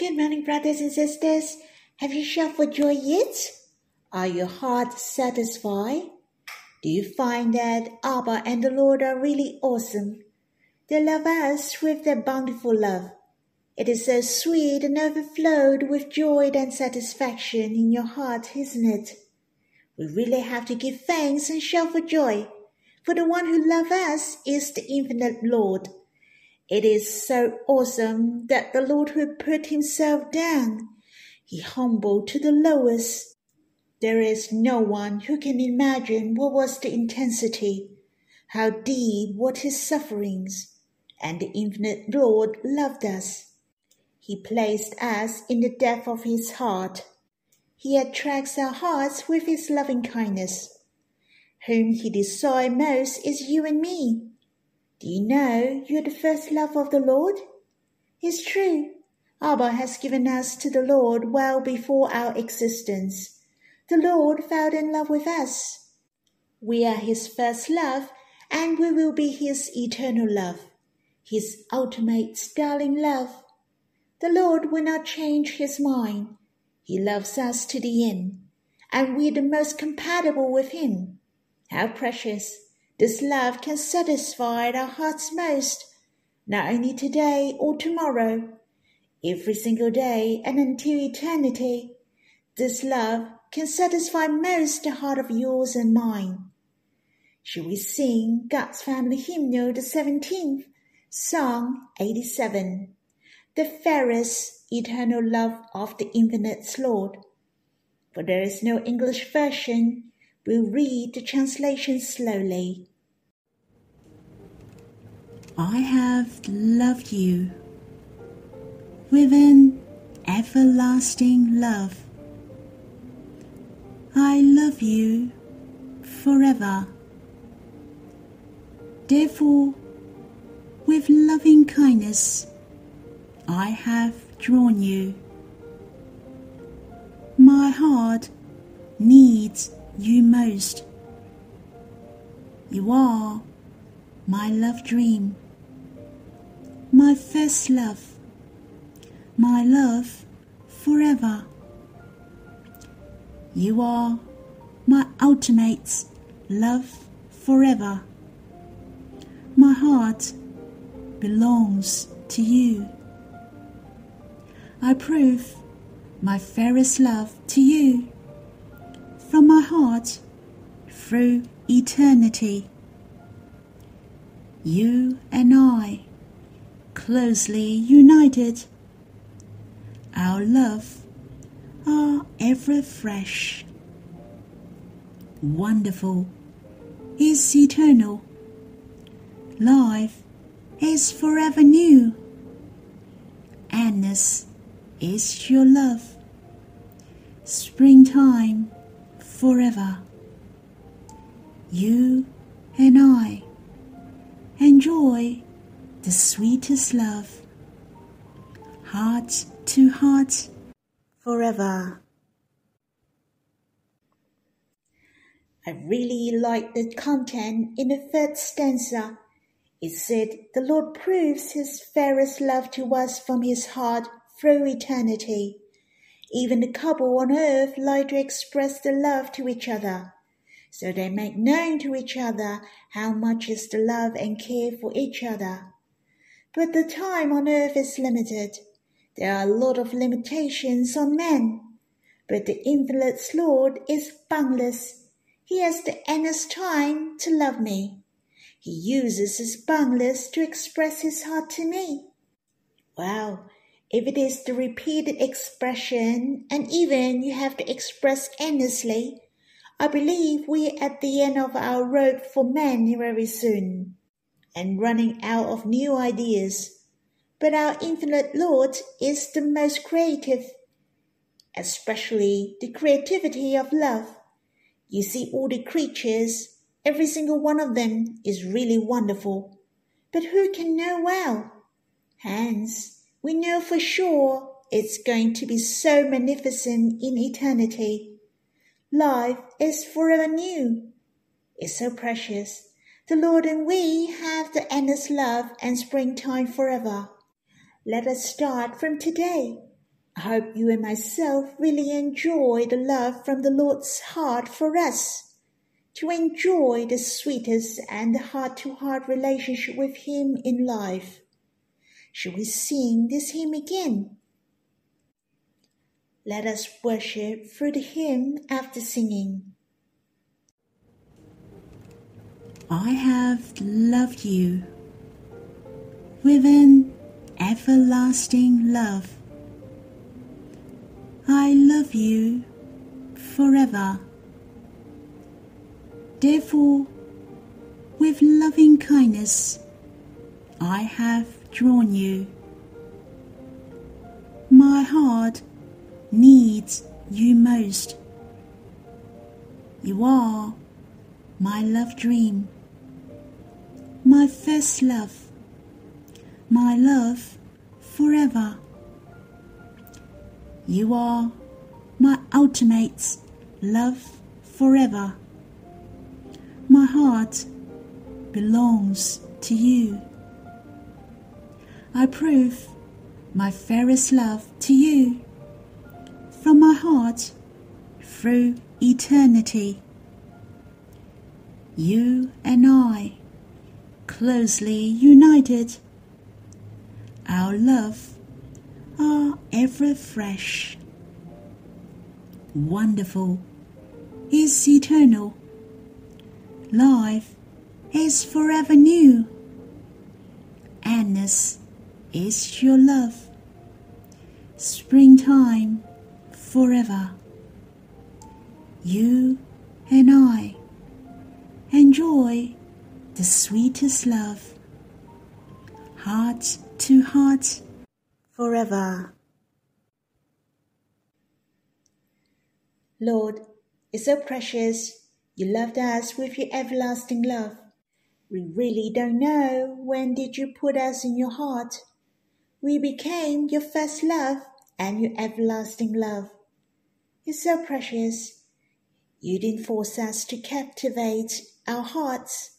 Good morning, brothers and sisters. Have you shouted for joy yet? Are your hearts satisfied? Do you find that Abba and the Lord are really awesome? They love us with their bountiful love. It is so sweet and overflowed with joy and satisfaction in your heart, isn't it? We really have to give thanks and shout for joy, for the one who loves us is the infinite Lord. It is so awesome that the Lord who put himself down, he humbled to the lowest. There is no one who can imagine what was the intensity, how deep were his sufferings, and the infinite Lord loved us. He placed us in the depth of his heart. He attracts our hearts with his loving kindness. Whom he desires most is you and me. Do you know you're the first love of the Lord? It's true. Abba has given us to the Lord well before our existence. The Lord fell in love with us. We are his first love, and we will be his eternal love, his ultimate darling love. The Lord will not change his mind. He loves us to the end, and we are the most compatible with him. How precious! This love can satisfy our hearts most, not only today or tomorrow, every single day and until eternity. This love can satisfy most the heart of yours and mine. Shall we sing God's Family Hymnal, the 17th, Song 87, the fairest eternal love of the infinite Lord? For there is no English version, we'll read the translation slowly. I have loved you with an everlasting love. I love you forever. Therefore, with loving kindness, I have drawn you. My heart needs you most. You are my love dream, my first love, my love forever. You are my ultimate love forever. My heart belongs to you. I prove my fairest love to you from my heart through eternity you and I, closely united. Our love are ever fresh. Wonderful is eternal. Life is forever new. Endless is your love. Springtime forever. You and I enjoy the sweetest love, heart to heart, forever. I really like the content in the third stanza. It said, The Lord proves his fairest love to us from his heart through eternity. Even the couple on earth like to express their love to each other so they make known to each other how much is the love and care for each other. But the time on earth is limited. There are a lot of limitations on men. But the infinite Lord is boundless. He has the endless time to love me. He uses his boundless to express his heart to me. Well, if it is the repeated expression, and even you have to express endlessly, I believe we're at the end of our road for men very soon, and running out of new ideas. But our infinite Lord is the most creative, especially the creativity of love. You see, all the creatures, every single one of them is really wonderful. But who can know well? Hence, we know for sure it's going to be so magnificent in eternity. Life is forever new. It's so precious. The Lord and we have the endless love and springtime forever. Let us start from today. I hope you and myself really enjoy the love from the Lord's heart for us. To enjoy the sweetest and heart to heart relationship with Him in life. Shall we sing this hymn again? Let us worship through the hymn after singing. I have loved you with an everlasting love. I love you forever. Therefore, with loving kindness, I have drawn you. My heart needs you most. You are my love dream, my first love, my love forever. You are my ultimate love forever. My heart belongs to you. I prove my fairest love to you from my heart through eternity. You and I, closely united, our love are ever fresh. Wonderful is eternal. Life is forever new. Endless is your love. Springtime forever. You and I enjoy the sweetest love, heart to heart forever. Lord, it's so precious you loved us with your everlasting love. We really don't know when did you put us in your heart. We became your first love and your everlasting love. It's so precious. You didn't force us to captivate our hearts,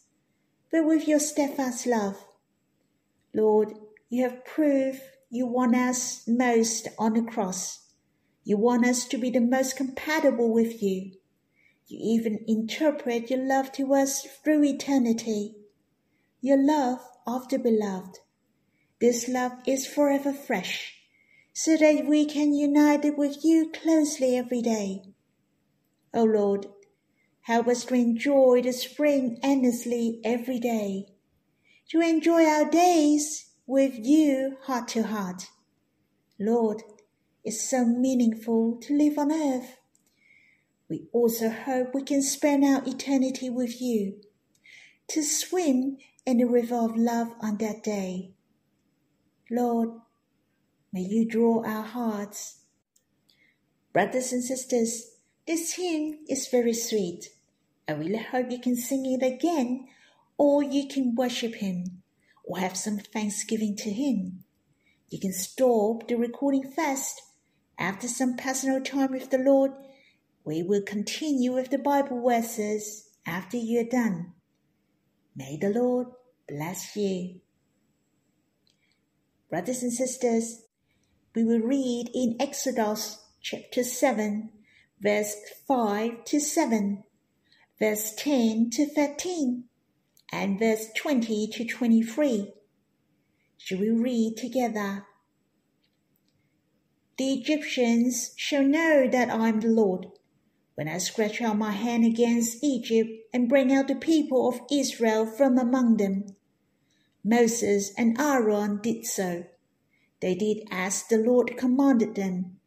but with your steadfast love. Lord, you have proved you want us most on the cross. You want us to be the most compatible with you. You even interpret your love to us through eternity. Your love of the beloved. This love is forever fresh, so that we can unite it with you closely every day. O Lord, help us to enjoy the spring endlessly every day, to enjoy our days with you heart to heart. Lord, it's so meaningful to live on earth. We also hope we can spend our eternity with you, to swim in the river of love on that day. Lord, may you draw our hearts. Brothers and sisters, this hymn is very sweet. I really hope you can sing it again, or you can worship Him, or have some thanksgiving to Him. You can stop the recording first. After some personal time with the Lord, we will continue with the Bible verses after you are done. May the Lord bless you. Brothers and sisters, we will read in Exodus chapter 7, verse 5 to 7, verse 10 to 13, and verse 20 to 23. Shall we read together? The Egyptians shall know that I am the Lord when I stretch out my hand against Egypt and bring out the people of Israel from among them. Moses and Aaron did so. They did as the Lord commanded them.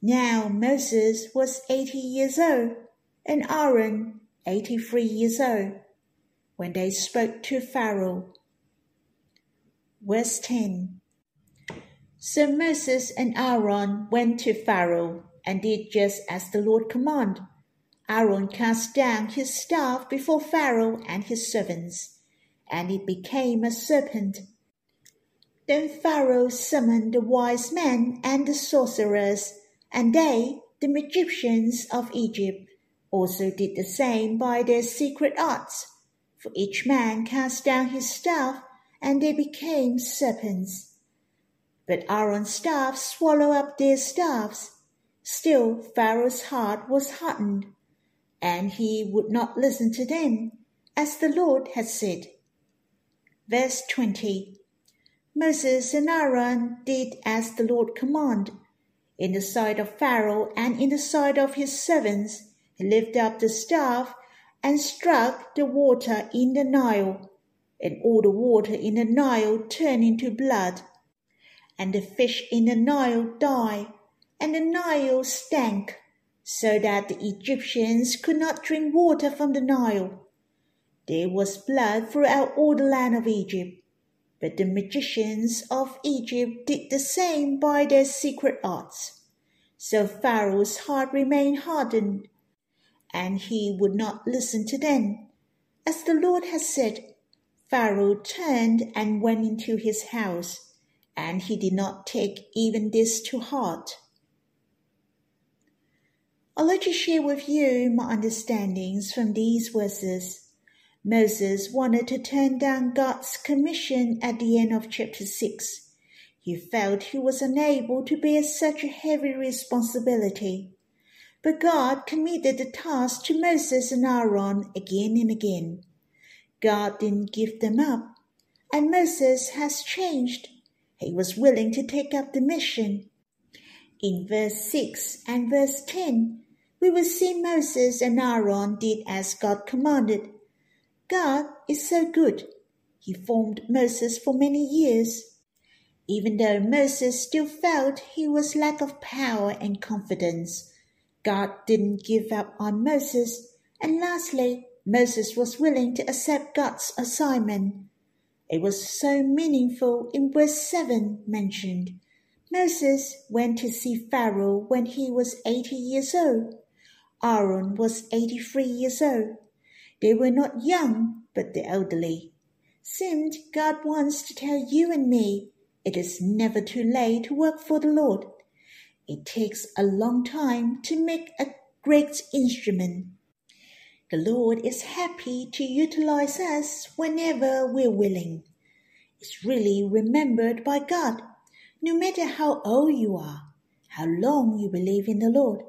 Now Moses was eighty years old, and Aaron eighty three years old, when they spoke to Pharaoh. Verse 10 So Moses and Aaron went to Pharaoh and did just as the Lord commanded. Aaron cast down his staff before Pharaoh and his servants and it became a serpent. Then Pharaoh summoned the wise men and the sorcerers, and they, the magicians of Egypt, also did the same by their secret arts. For each man cast down his staff, and they became serpents. But Aaron's staff swallowed up their staffs. Still Pharaoh's heart was hardened, and he would not listen to them, as the Lord had said. Verse 20 Moses and Aaron did as the Lord commanded. In the sight of Pharaoh and in the sight of his servants, he lifted up the staff and struck the water in the Nile, and all the water in the Nile turned into blood, and the fish in the Nile died and the Nile stank, so that the Egyptians could not drink water from the Nile. There was blood throughout all the land of Egypt. But the magicians of Egypt did the same by their secret arts. So Pharaoh's heart remained hardened, and he would not listen to them. As the Lord had said, Pharaoh turned and went into his house, and he did not take even this to heart. I'd like to share with you my understandings from these verses. Moses wanted to turn down God's commission at the end of chapter 6. He felt he was unable to bear such a heavy responsibility. But God committed the task to Moses and Aaron again and again. God didn't give them up, and Moses has changed. He was willing to take up the mission. In verse 6 and verse 10, we will see Moses and Aaron did as God commanded. God is so good. He formed Moses for many years. Even though Moses still felt he was lack of power and confidence, God didn't give up on Moses. And lastly, Moses was willing to accept God's assignment. It was so meaningful in verse 7 mentioned. Moses went to see Pharaoh when he was 80 years old. Aaron was 83 years old. They were not young, but the elderly. Seemed God wants to tell you and me it is never too late to work for the Lord. It takes a long time to make a great instrument. The Lord is happy to utilize us whenever we're willing. It's really remembered by God, no matter how old you are, how long you believe in the Lord.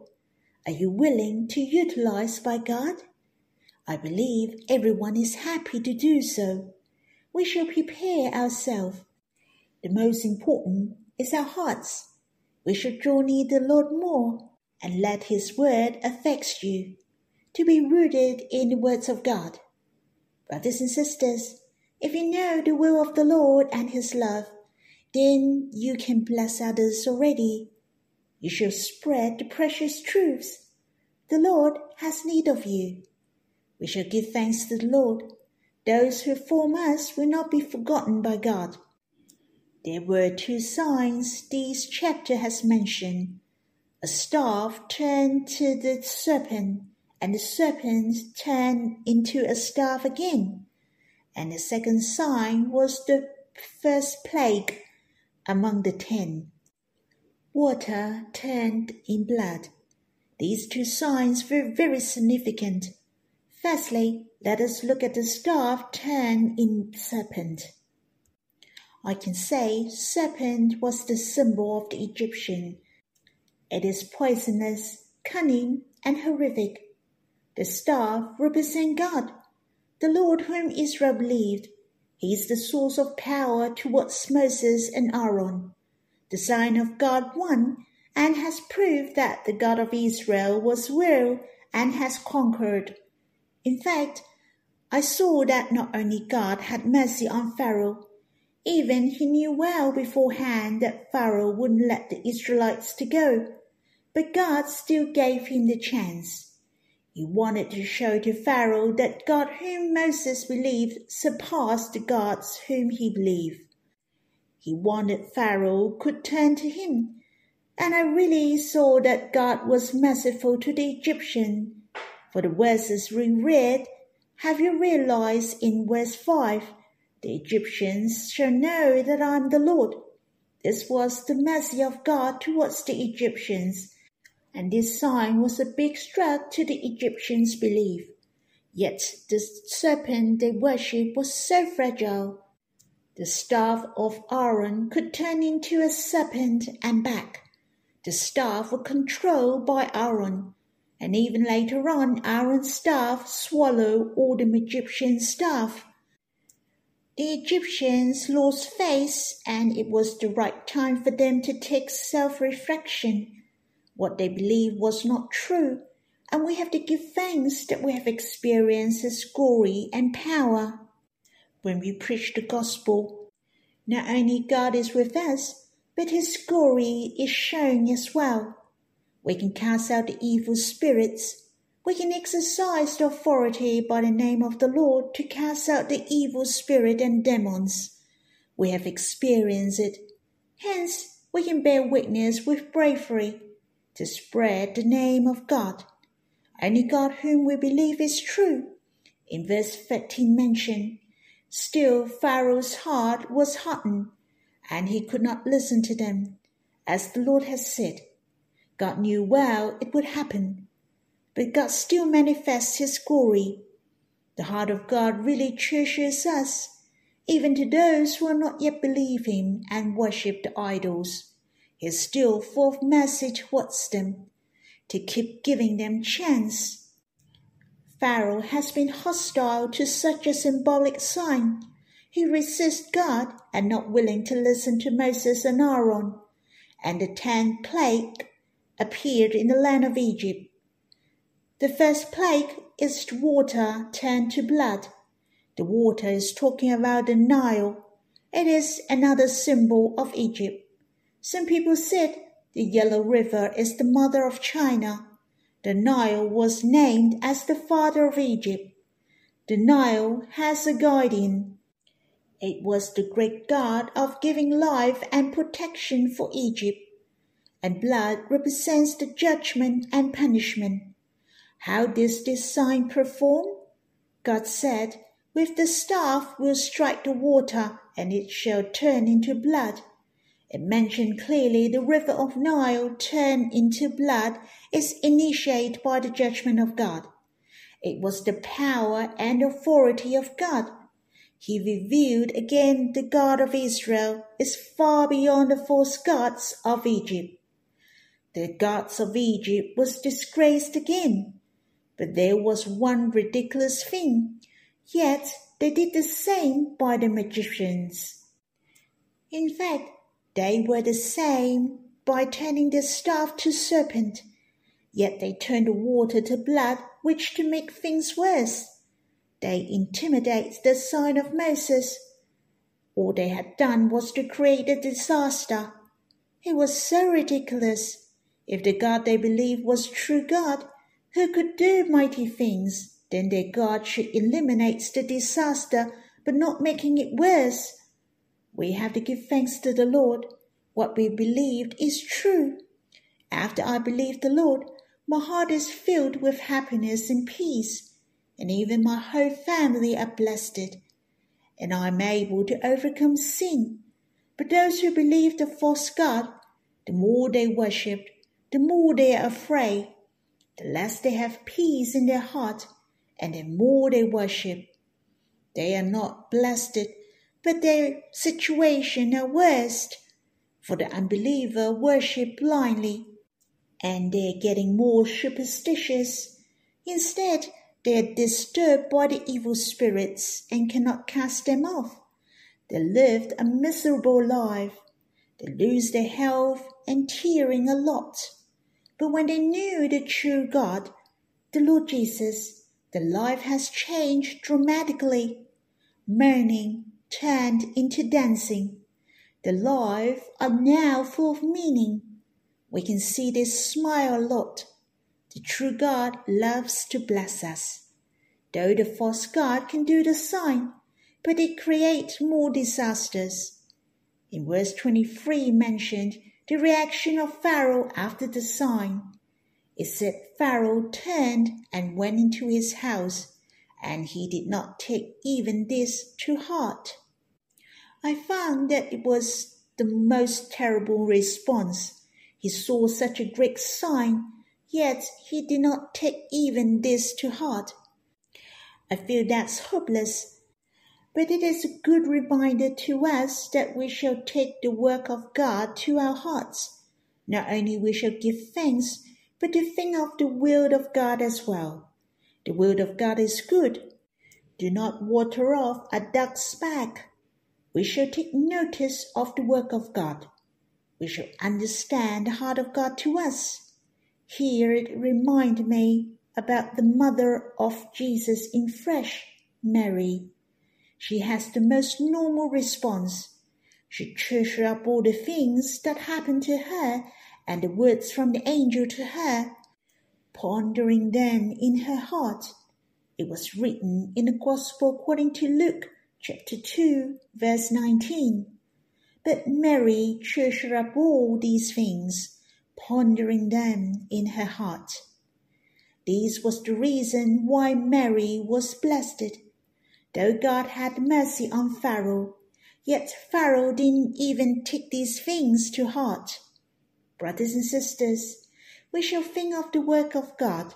Are you willing to utilize by God? I believe everyone is happy to do so. We shall prepare ourselves. The most important is our hearts. We should draw near the Lord more and let His word affect you, to be rooted in the words of God. Brothers and sisters, if you know the will of the Lord and His love, then you can bless others already you shall spread the precious truths. The Lord has need of you. We shall give thanks to the Lord. Those who form us will not be forgotten by God. There were two signs this chapter has mentioned. A staff turned to the serpent, and the serpent turned into a staff again. And the second sign was the first plague among the ten water turned in blood. These two signs were very significant. Firstly, let us look at the staff turned in serpent. I can say serpent was the symbol of the Egyptian. It is poisonous, cunning, and horrific. The staff represents God, the Lord whom Israel believed. He is the source of power towards Moses and Aaron the sign of God won and has proved that the God of Israel was real and has conquered. In fact, I saw that not only God had mercy on Pharaoh, even he knew well beforehand that Pharaoh wouldn't let the Israelites to go, but God still gave him the chance. He wanted to show to Pharaoh that God whom Moses believed surpassed the gods whom he believed. He wanted Pharaoh could turn to him. And I really saw that God was merciful to the Egyptian. For the verses we read, have you realized in verse 5, the Egyptians shall know that I am the Lord. This was the mercy of God towards the Egyptians, and this sign was a big stroke to the Egyptians' belief. Yet the serpent they worshipped was so fragile The staff of Aaron could turn into a serpent and back. The staff was controlled by Aaron, and even later on, Aaron's staff swallowed all the Egyptian staff. The Egyptians lost faith, and it was the right time for them to take self reflection. What they believed was not true, and we have to give thanks that we have experienced His glory and power. When we preach the gospel, not only God is with us, but his glory is shown as well. We can cast out the evil spirits. We can exercise the authority by the name of the Lord to cast out the evil spirit and demons. We have experienced it. Hence, we can bear witness with bravery to spread the name of God. Only God whom we believe is true. In verse 13 mentioned, still Pharaoh's heart was hardened and he could not listen to them, as the Lord had said. God knew well it would happen, but God still manifests his glory. The heart of God really cherishes us, even to those who are not yet believe him and worship the idols. He is still of mercy towards them, to keep giving them chance. Pharaoh has been hostile to such a symbolic sign he resists God and not willing to listen to Moses and Aaron. And the tenth plague appeared in the land of Egypt. The first plague is water turned to blood. The water is talking about the Nile. It is another symbol of Egypt. Some people said the Yellow River is the mother of China. The Nile was named as the father of Egypt. The Nile has a guardian, it was the great God of giving life and protection for Egypt, and blood represents the judgment and punishment. How does this sign perform? God said, With the staff will strike the water, and it shall turn into blood. It mentioned clearly the river of Nile turned into blood is initiated by the judgment of God. It was the power and authority of God he revealed again the God of Israel is far beyond the false gods of Egypt. The gods of Egypt was disgraced again, but there was one ridiculous thing, yet they did the same by the magicians. In fact, they were the same by turning the staff to serpent, yet they turned the water to blood, which to make things worse. They intimidate the sign of Moses. All they had done was to create a disaster. It was so ridiculous. If the God they believed was true God, who could do mighty things, then their God should eliminate the disaster, but not making it worse. We have to give thanks to the Lord. What we believed is true. After I believed the Lord, my heart is filled with happiness and peace and even my whole family are blessed, and I am able to overcome sin. But those who believe the false God, the more they worship, the more they are afraid, the less they have peace in their heart, and the more they worship. They are not blessed, but their situation are worse. For the unbeliever worship blindly, and they're getting more superstitious. Instead, they are disturbed by the evil spirits and cannot cast them off. They lived a miserable life. They lose their health and tearing a lot. But when they knew the true God, the Lord Jesus, the life has changed dramatically. Mourning turned into dancing. The life are now full of meaning. We can see they smile a lot the true God loves to bless us. Though the false God can do the sign, but it creates more disasters. In verse 23 mentioned the reaction of Pharaoh after the sign. It said Pharaoh turned and went into his house, and he did not take even this to heart. I found that it was the most terrible response. He saw such a great sign Yet he did not take even this to heart. I feel that's hopeless. But it is a good reminder to us that we shall take the work of God to our hearts. Not only we shall give thanks, but to think of the will of God as well. The will of God is good. Do not water off a duck's back. We shall take notice of the work of God. We shall understand the heart of God to us. Here it reminds me about the mother of Jesus in flesh, Mary. She has the most normal response. She treasures up all the things that happened to her and the words from the angel to her, pondering them in her heart. It was written in the Gospel according to Luke chapter 2, verse 19. But Mary treasured up all these things, pondering them in her heart. This was the reason why Mary was blessed. Though God had mercy on Pharaoh, yet Pharaoh didn't even take these things to heart. Brothers and sisters, we shall think of the work of God.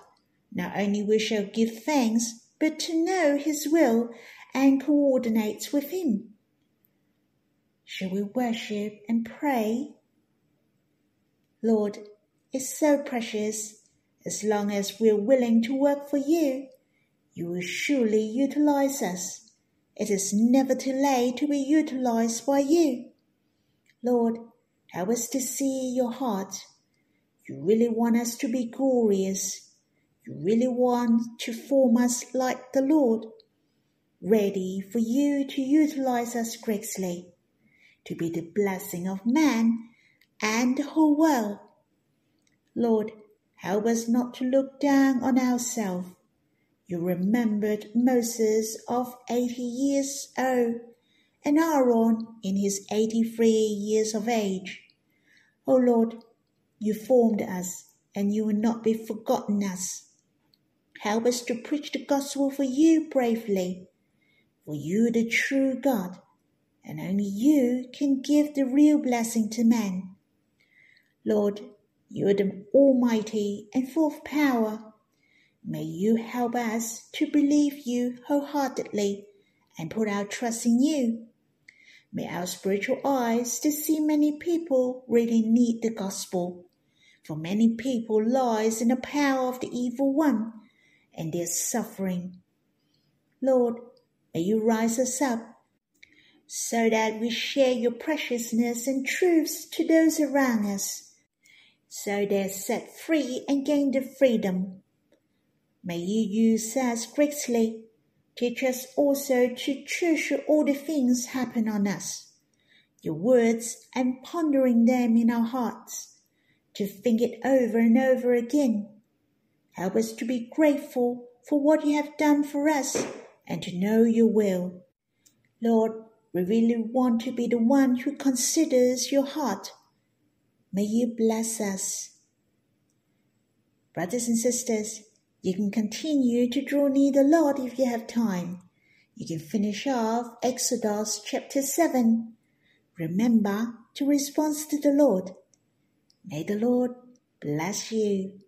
Not only we shall give thanks, but to know His will and coordinate with Him. Shall we worship and pray? Lord, it's so precious. As long as we're willing to work for you, you will surely utilize us. It is never too late to be utilized by you. Lord, Help us to see your heart. You really want us to be glorious. You really want to form us like the Lord, ready for you to utilize us greatly, to be the blessing of man and the whole world. Lord, help us not to look down on ourselves. You remembered Moses of eighty years old and Aaron in his eighty three years of age. O Lord, you formed us, and you will not be forgotten us. Help us to preach the gospel for you bravely, for you are the true God, and only you can give the real blessing to men. Lord, you are the Almighty and full of power. May you help us to believe you wholeheartedly and put our trust in you. May our spiritual eyes to see many people really need the gospel. For many people lies in the power of the evil one and their suffering. Lord, may you rise us up so that we share your preciousness and truths to those around us, so they're set free and gain the freedom. May you use us greatly Teach us also to treasure all the things happen on us, your words and pondering them in our hearts, to think it over and over again. Help us to be grateful for what you have done for us and to know your will. Lord, we really want to be the one who considers your heart. May you bless us. Brothers and sisters, you can continue to draw near the Lord if you have time. You can finish off Exodus chapter 7. Remember to respond to the Lord. May the Lord bless you.